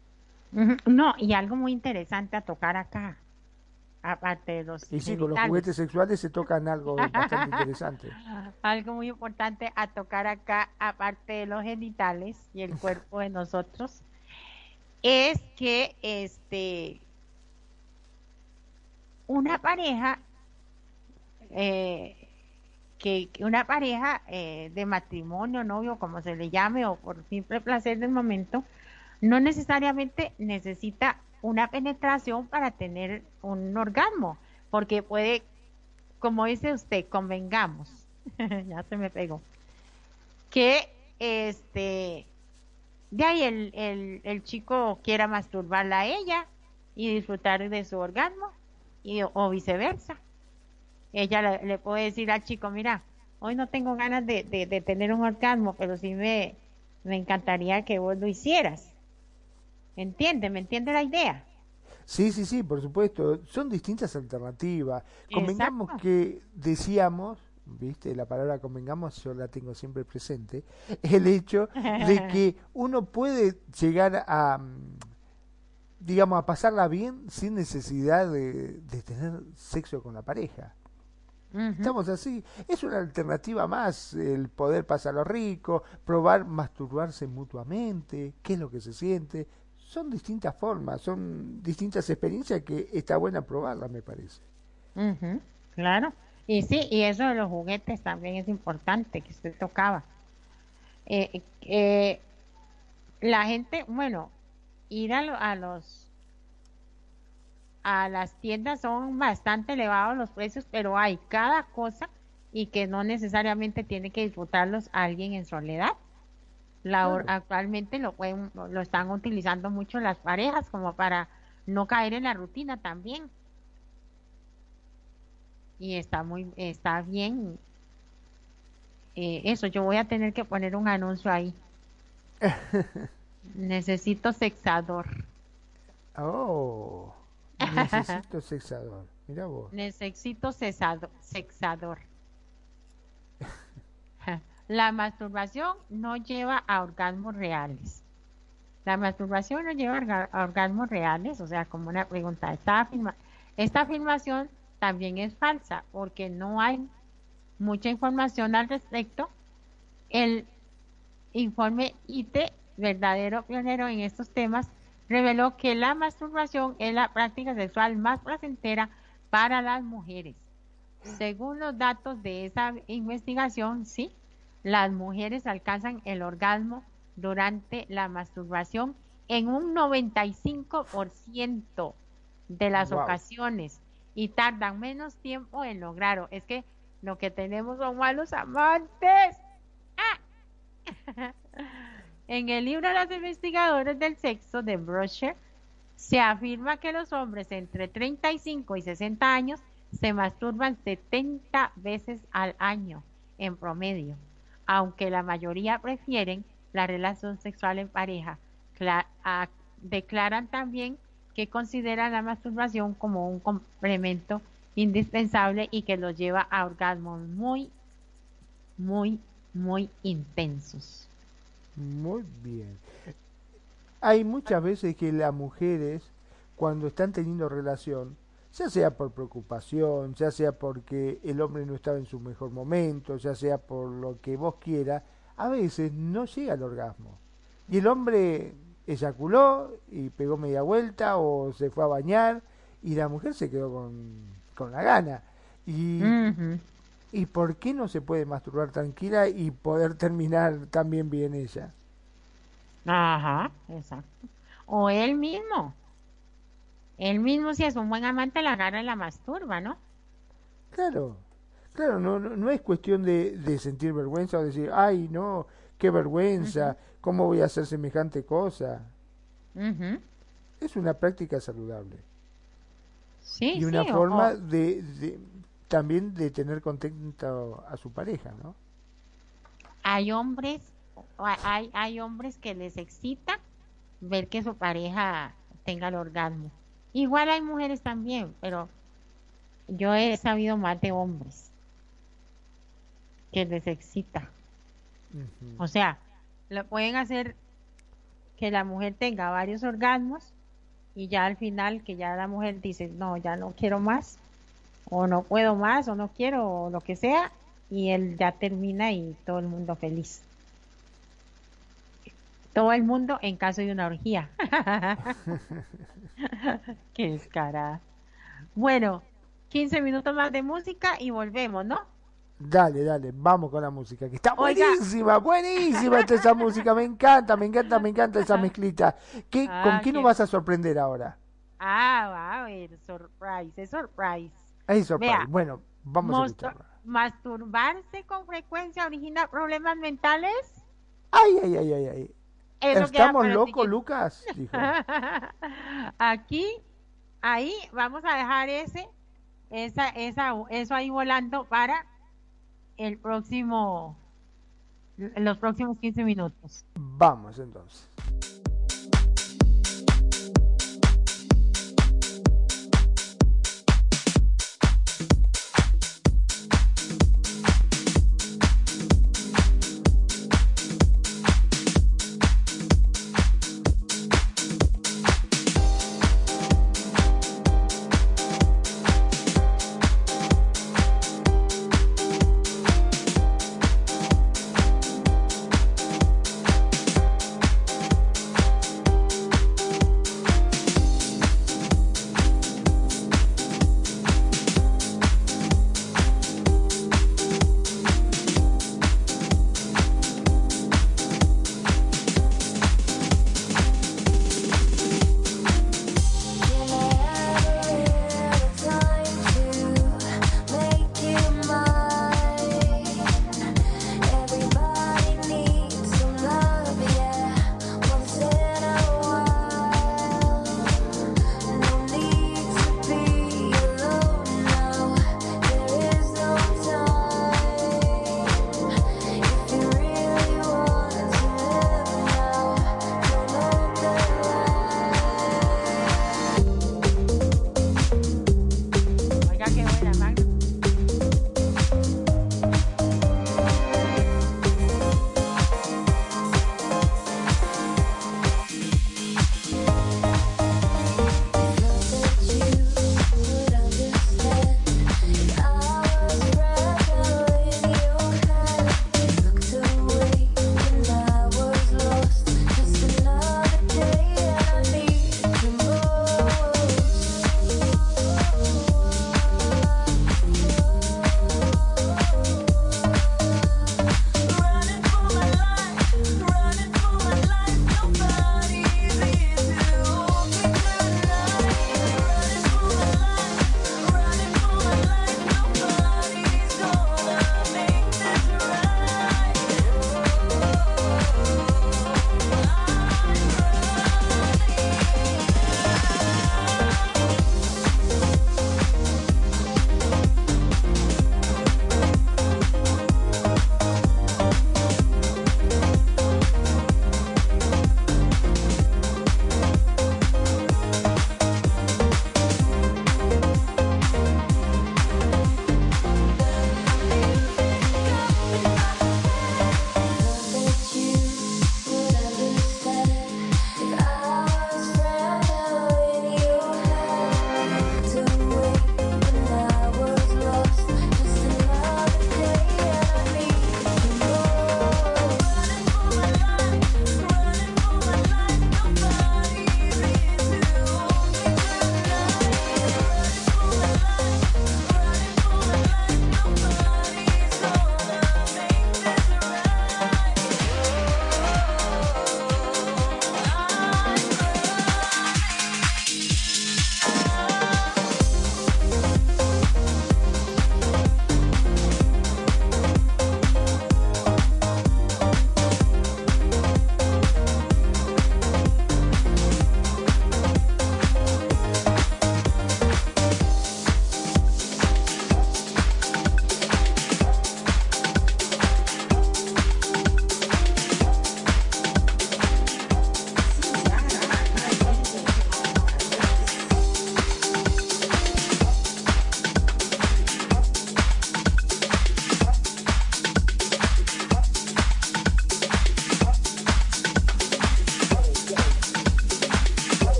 No, y algo muy interesante a tocar acá, aparte de los... Y sí, con los juguetes sexuales se tocan algo bastante interesante. Algo muy importante a tocar acá, aparte de los genitales y el cuerpo de nosotros, es que este una pareja eh, que, una pareja eh, de matrimonio, novio, como se le llame, o por simple placer del momento, no necesariamente necesita una penetración para tener un orgasmo, porque puede, como dice usted, convengamos, ya se me pegó, que este, de ahí el, el, el chico quiera masturbarla a ella y disfrutar de su orgasmo o viceversa. Ella le, puede decir al chico, mira, hoy no tengo ganas de, de, tener un orgasmo, pero sí me, me encantaría que vos lo hicieras. ¿Entiende? ¿Me entiende la idea? Sí, sí, sí, por supuesto. Son distintas alternativas. Convengamos que decíamos, viste, la palabra convengamos yo la tengo siempre presente, el hecho de que uno puede llegar a digamos, a pasarla bien sin necesidad de, tener sexo con la pareja. Estamos así. Es una alternativa más el poder pasarlo rico, probar masturbarse mutuamente, qué es lo que se siente. Son distintas formas, son distintas experiencias que está buena probarlas, me parece. Claro. Y sí, y eso de los juguetes también es importante, que usted tocaba. Eh, eh, la gente, bueno, ir a, los a las tiendas son bastante elevados los precios, pero hay cada cosa y que no necesariamente tiene que disfrutarlos alguien en soledad. La, Actualmente lo, pueden, lo están utilizando mucho las parejas como para no caer en la rutina también. Y está muy, está bien. Eh, eso, yo voy a tener que poner un anuncio ahí. Necesito sexador. Oh, necesito sexador. Mira vos. Necesito sexador. La masturbación no lleva a orgasmos reales. La masturbación no lleva a orgasmos reales, o sea, como una pregunta. Esta, esta afirmación también es falsa porque no hay mucha información al respecto. El informe IT verdadero pionero en estos temas, reveló que la masturbación es la práctica sexual más placentera para las mujeres. Según los datos de esa investigación, sí, las mujeres alcanzan el orgasmo durante la masturbación en un 95% de las ocasiones y tardan menos tiempo en lograrlo. Es que lo que tenemos son malos amantes. ¡Ah! en el libro de los investigadores del sexo de Brusher se afirma que los hombres entre 35 y 60 años se masturban 70 veces al año en promedio, aunque la mayoría prefieren la relación sexual en pareja. declaran también que consideran la masturbación como un complemento indispensable y que los lleva a orgasmos muy, muy, muy intensos. Muy bien. Hay muchas veces que las mujeres, cuando están teniendo relación, ya sea por preocupación, ya sea porque el hombre no estaba en su mejor momento, ya sea por lo que vos quieras, a veces no llega al orgasmo. Y el hombre eyaculó y pegó media vuelta o se fue a bañar y la mujer se quedó con, la gana. Y, ¿Y por qué no se puede masturbar tranquila y poder terminar también bien ella? Ajá, exacto. O él mismo. Él mismo, si es un buen amante, la agarra y la masturba, ¿no? Claro, claro, no, no, es cuestión de, de, sentir vergüenza o decir, ay, no, qué vergüenza, ¿cómo voy a hacer semejante cosa? Es una práctica saludable. Sí, y una forma de, de, también de tener contento a su pareja, ¿no? Hay hombres, hay, hay hombres que les excita ver que su pareja tenga el orgasmo. Igual hay mujeres también, pero yo he sabido más de hombres que les excita. O sea, lo pueden hacer que la mujer tenga varios orgasmos y ya al final que ya la mujer dice, no, ya no quiero más, o no puedo más, o no quiero, o lo que sea, y él ya termina y todo el mundo feliz. Todo el mundo en caso de una orgía. Qué escara. Bueno, 15 minutos más de música y volvemos, ¿no? Dale, dale, vamos con la música, que está buenísima, buenísima esta esa música, me encanta, me encanta, me encanta esa mezclita. ¿Qué, ¿Con ah, qué nos vas a sorprender ahora? Ah, a ver, surprise, es surprise. Es surprise, bueno, vamos a escucharla. ¿Masturbarse con frecuencia origina problemas mentales? Ay, ay, ay, ay, ay. ¿Estamos locos, Lucas? Aquí, ahí, vamos a dejar ese, esa, esa, eso ahí volando para el próximo, los próximos 15 minutos. Vamos entonces.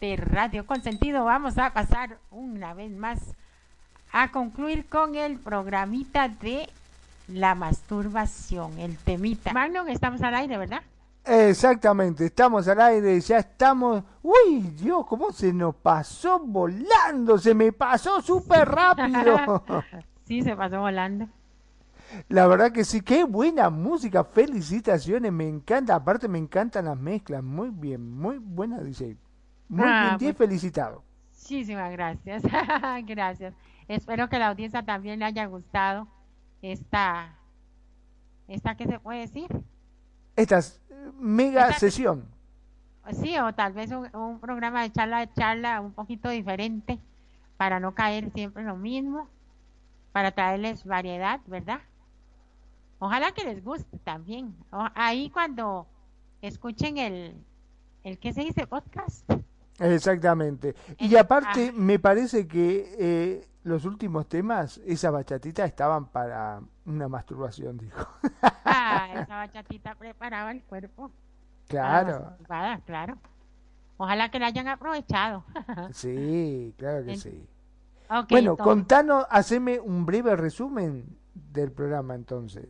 De Radio Consentido, vamos a pasar una vez más a concluir con el programita de la masturbación, el temita. Magnum, estamos al aire, ¿verdad? Exactamente, estamos al aire, ya estamos... Uy, Dios, cómo se nos pasó volando, se me pasó súper rápido. Sí, se pasó volando. La verdad que sí, qué buena música, felicitaciones, me encanta, aparte me encantan las mezclas, muy bien, muy buena DJ. Muy Ah, bien, 10 pues. felicitado. Muchísimas gracias. gracias. Espero que la audiencia también le haya gustado esta, esta que se puede decir. Esta es, mega Esta- sesión. Sí, o tal vez un, un programa de charla de charla un poquito diferente para no caer siempre en lo mismo, para traerles variedad, ¿verdad? Ojalá que les guste también. O- ahí cuando escuchen el, el que se dice podcast, Exactamente. Y aparte, ah. me parece que eh, los últimos temas, esa bachatita, estaban para una masturbación, dijo. ah, esa bachatita preparaba el cuerpo. Claro, claro. Ojalá que la hayan aprovechado. sí, claro que sí. Bueno, entonces, contanos, haceme un breve resumen del programa entonces.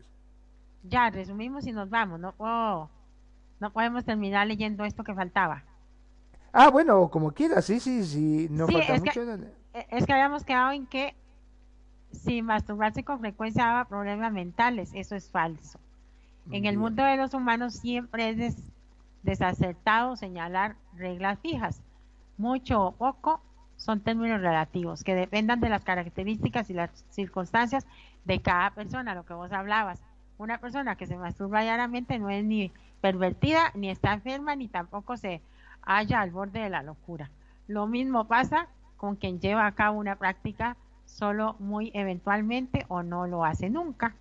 Ya, resumimos y nos vamos. No puedo, no podemos terminar leyendo esto que faltaba. Ah, bueno, como quieras, sí, sí, sí, no Sí, falta es que- mucho. dale. Eh, Es que habíamos quedado en que si masturbarse con frecuencia daba problemas mentales, eso es falso. En el Bien. mundo de los humanos siempre es des- desacertado señalar reglas fijas. Mucho o poco son términos relativos que dependan de las características y las circunstancias de cada persona, lo que vos hablabas. Una persona que se masturba diariamente no es ni pervertida, ni está enferma, ni tampoco se halla al borde de la locura. Lo mismo pasa con quien lleva a cabo una práctica solo muy eventualmente o no lo hace nunca.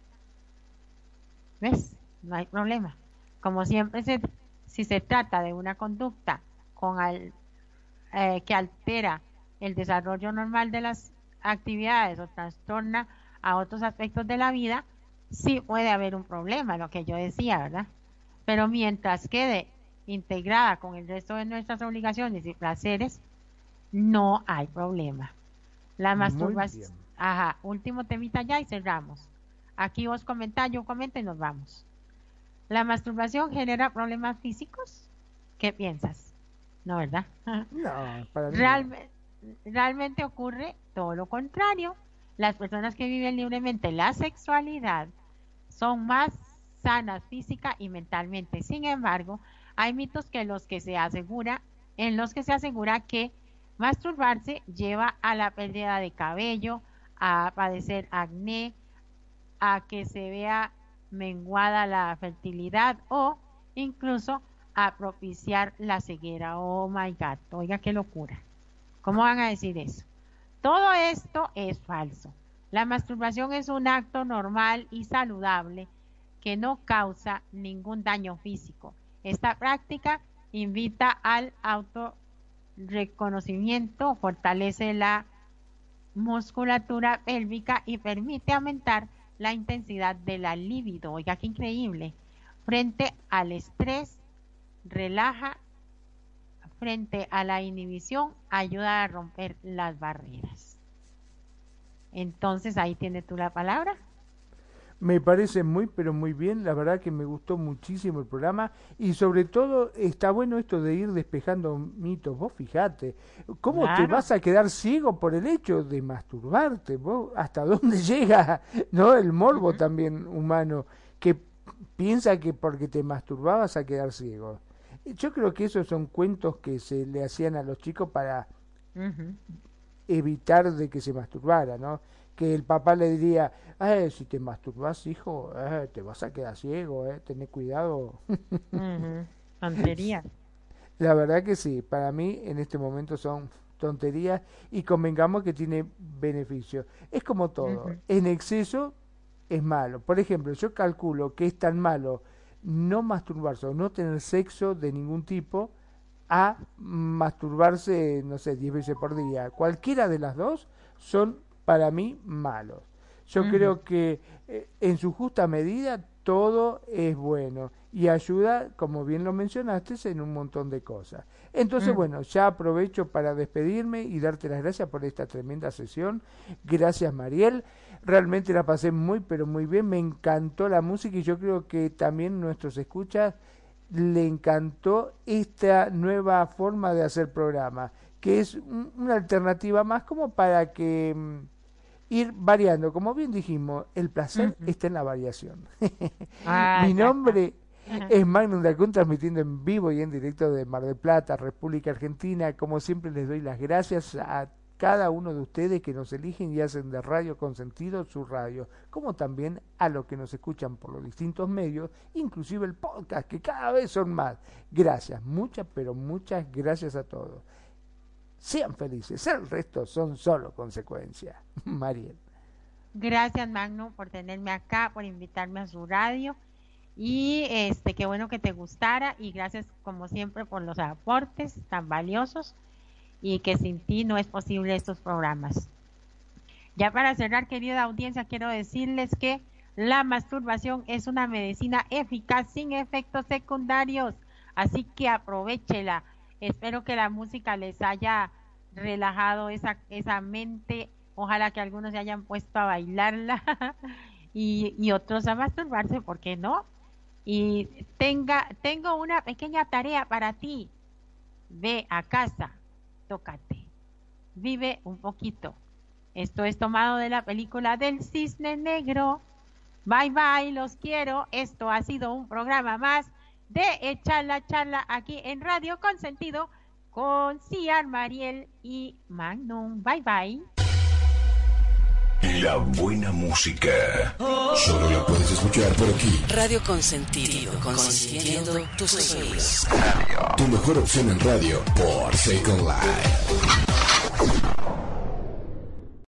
¿Ves? No hay problema. Como siempre, se- si se trata de una conducta eh, que altera el desarrollo normal de las actividades o trastorna a otros aspectos de la vida, sí puede haber un problema, lo que yo decía, ¿verdad? Pero mientras quede integrada con el resto de nuestras obligaciones y placeres, no hay problema. La masturbación. Ajá, último temita ya y cerramos. Aquí vos comentás, yo comento y nos vamos. ¿La masturbación genera problemas físicos? ¿Qué piensas? No, ¿verdad? No, para mí. no. Realme- realmente ocurre todo lo contrario. Las personas que viven libremente la sexualidad son más sanas física y mentalmente. Sin embargo, hay mitos que los que se asegura, en los que se asegura que masturbarse lleva a la pérdida de cabello, a padecer acné, a que se vea menguada la fertilidad o incluso a propiciar la ceguera. Oh my God, oiga qué locura. ¿Cómo van a decir eso? Todo esto es falso. La masturbación es un acto normal y saludable que no causa ningún daño físico. Esta práctica invita al autorreconocimiento, fortalece la musculatura pélvica y permite aumentar la intensidad de la libido. Oiga, qué increíble. Frente al estrés, relaja. Frente a la inhibición, ayuda a romper las barreras. Entonces, ahí tienes tú la palabra. Me parece muy, pero muy bien. La verdad que me gustó muchísimo el programa. Y sobre todo, está bueno esto de ir despejando mitos. Vos fijate, ¿cómo te vas a quedar ciego por el hecho de masturbarte? ¿Vos hasta dónde llega no el morbo también humano? Que piensa que porque te masturbabas a quedar ciego. Yo creo que esos son cuentos que se le hacían a los chicos para evitar de que se masturbara, ¿no? Que el papá le diría, eh, si te masturbas, hijo, eh, te vas a quedar ciego, eh, tené cuidado. Ujú. Tonterías. La verdad que sí, para mí en este momento son tonterías y convengamos que tiene beneficio. Es como todo, en exceso es malo. Por ejemplo, yo calculo que es tan malo no masturbarse o no tener sexo de ningún tipo a masturbarse, no sé, 10 veces por día. Cualquiera de las dos son para mí malos. Yo creo que eh, en su justa medida todo es bueno y ayuda, como bien lo mencionaste, en un montón de cosas. Entonces, Ujú. bueno, ya aprovecho para despedirme y darte las gracias por esta tremenda sesión. Gracias, Mariel. Realmente la pasé muy, pero muy bien. Me encantó la música y yo creo que también nuestros escuchas le encantó esta nueva forma de hacer programa, que es un- una alternativa más como para que mm, ir variando. Como bien dijimos, el placer está en la variación. Ah, Mi exacto. nombre es Magnum Dacun, transmitiendo en vivo y en directo de Mar del Plata, República Argentina. Como siempre, les doy las gracias a cada uno de ustedes que nos eligen y hacen de Radio Consentido su radio, como también a los que nos escuchan por los distintos medios, inclusive el podcast, que cada vez son más. Gracias, muchas, pero muchas gracias a todos. Sean felices, el resto son solo consecuencias. Mariel. Gracias, Magno, por tenerme acá, por invitarme a su radio. Y este, qué bueno que te gustara. Y gracias, como siempre, por los aportes tan valiosos. Y que sin ti no es posible estos programas. Ya para cerrar, querida audiencia, quiero decirles que la masturbación es una medicina eficaz sin efectos secundarios. Así que aprovechela. Espero que la música les haya relajado esa, esa mente. Ojalá que algunos se hayan puesto a bailarla. y, y otros a masturbarse, ¿por qué no? Y tenga, tengo una pequeña tarea para ti. Ve a casa, tócate, vive un poquito. Esto es tomado de la película del cisne negro. Bye bye, los quiero. Esto ha sido un programa más de Echar la Charla aquí en Radio Consentido con Ciar, Mariel y Magnum. Bye bye. La buena música. Solo la puedes escuchar por aquí. Radio Consentido, consintiendo tus sueños. Tu mejor opción en radio por Second Life.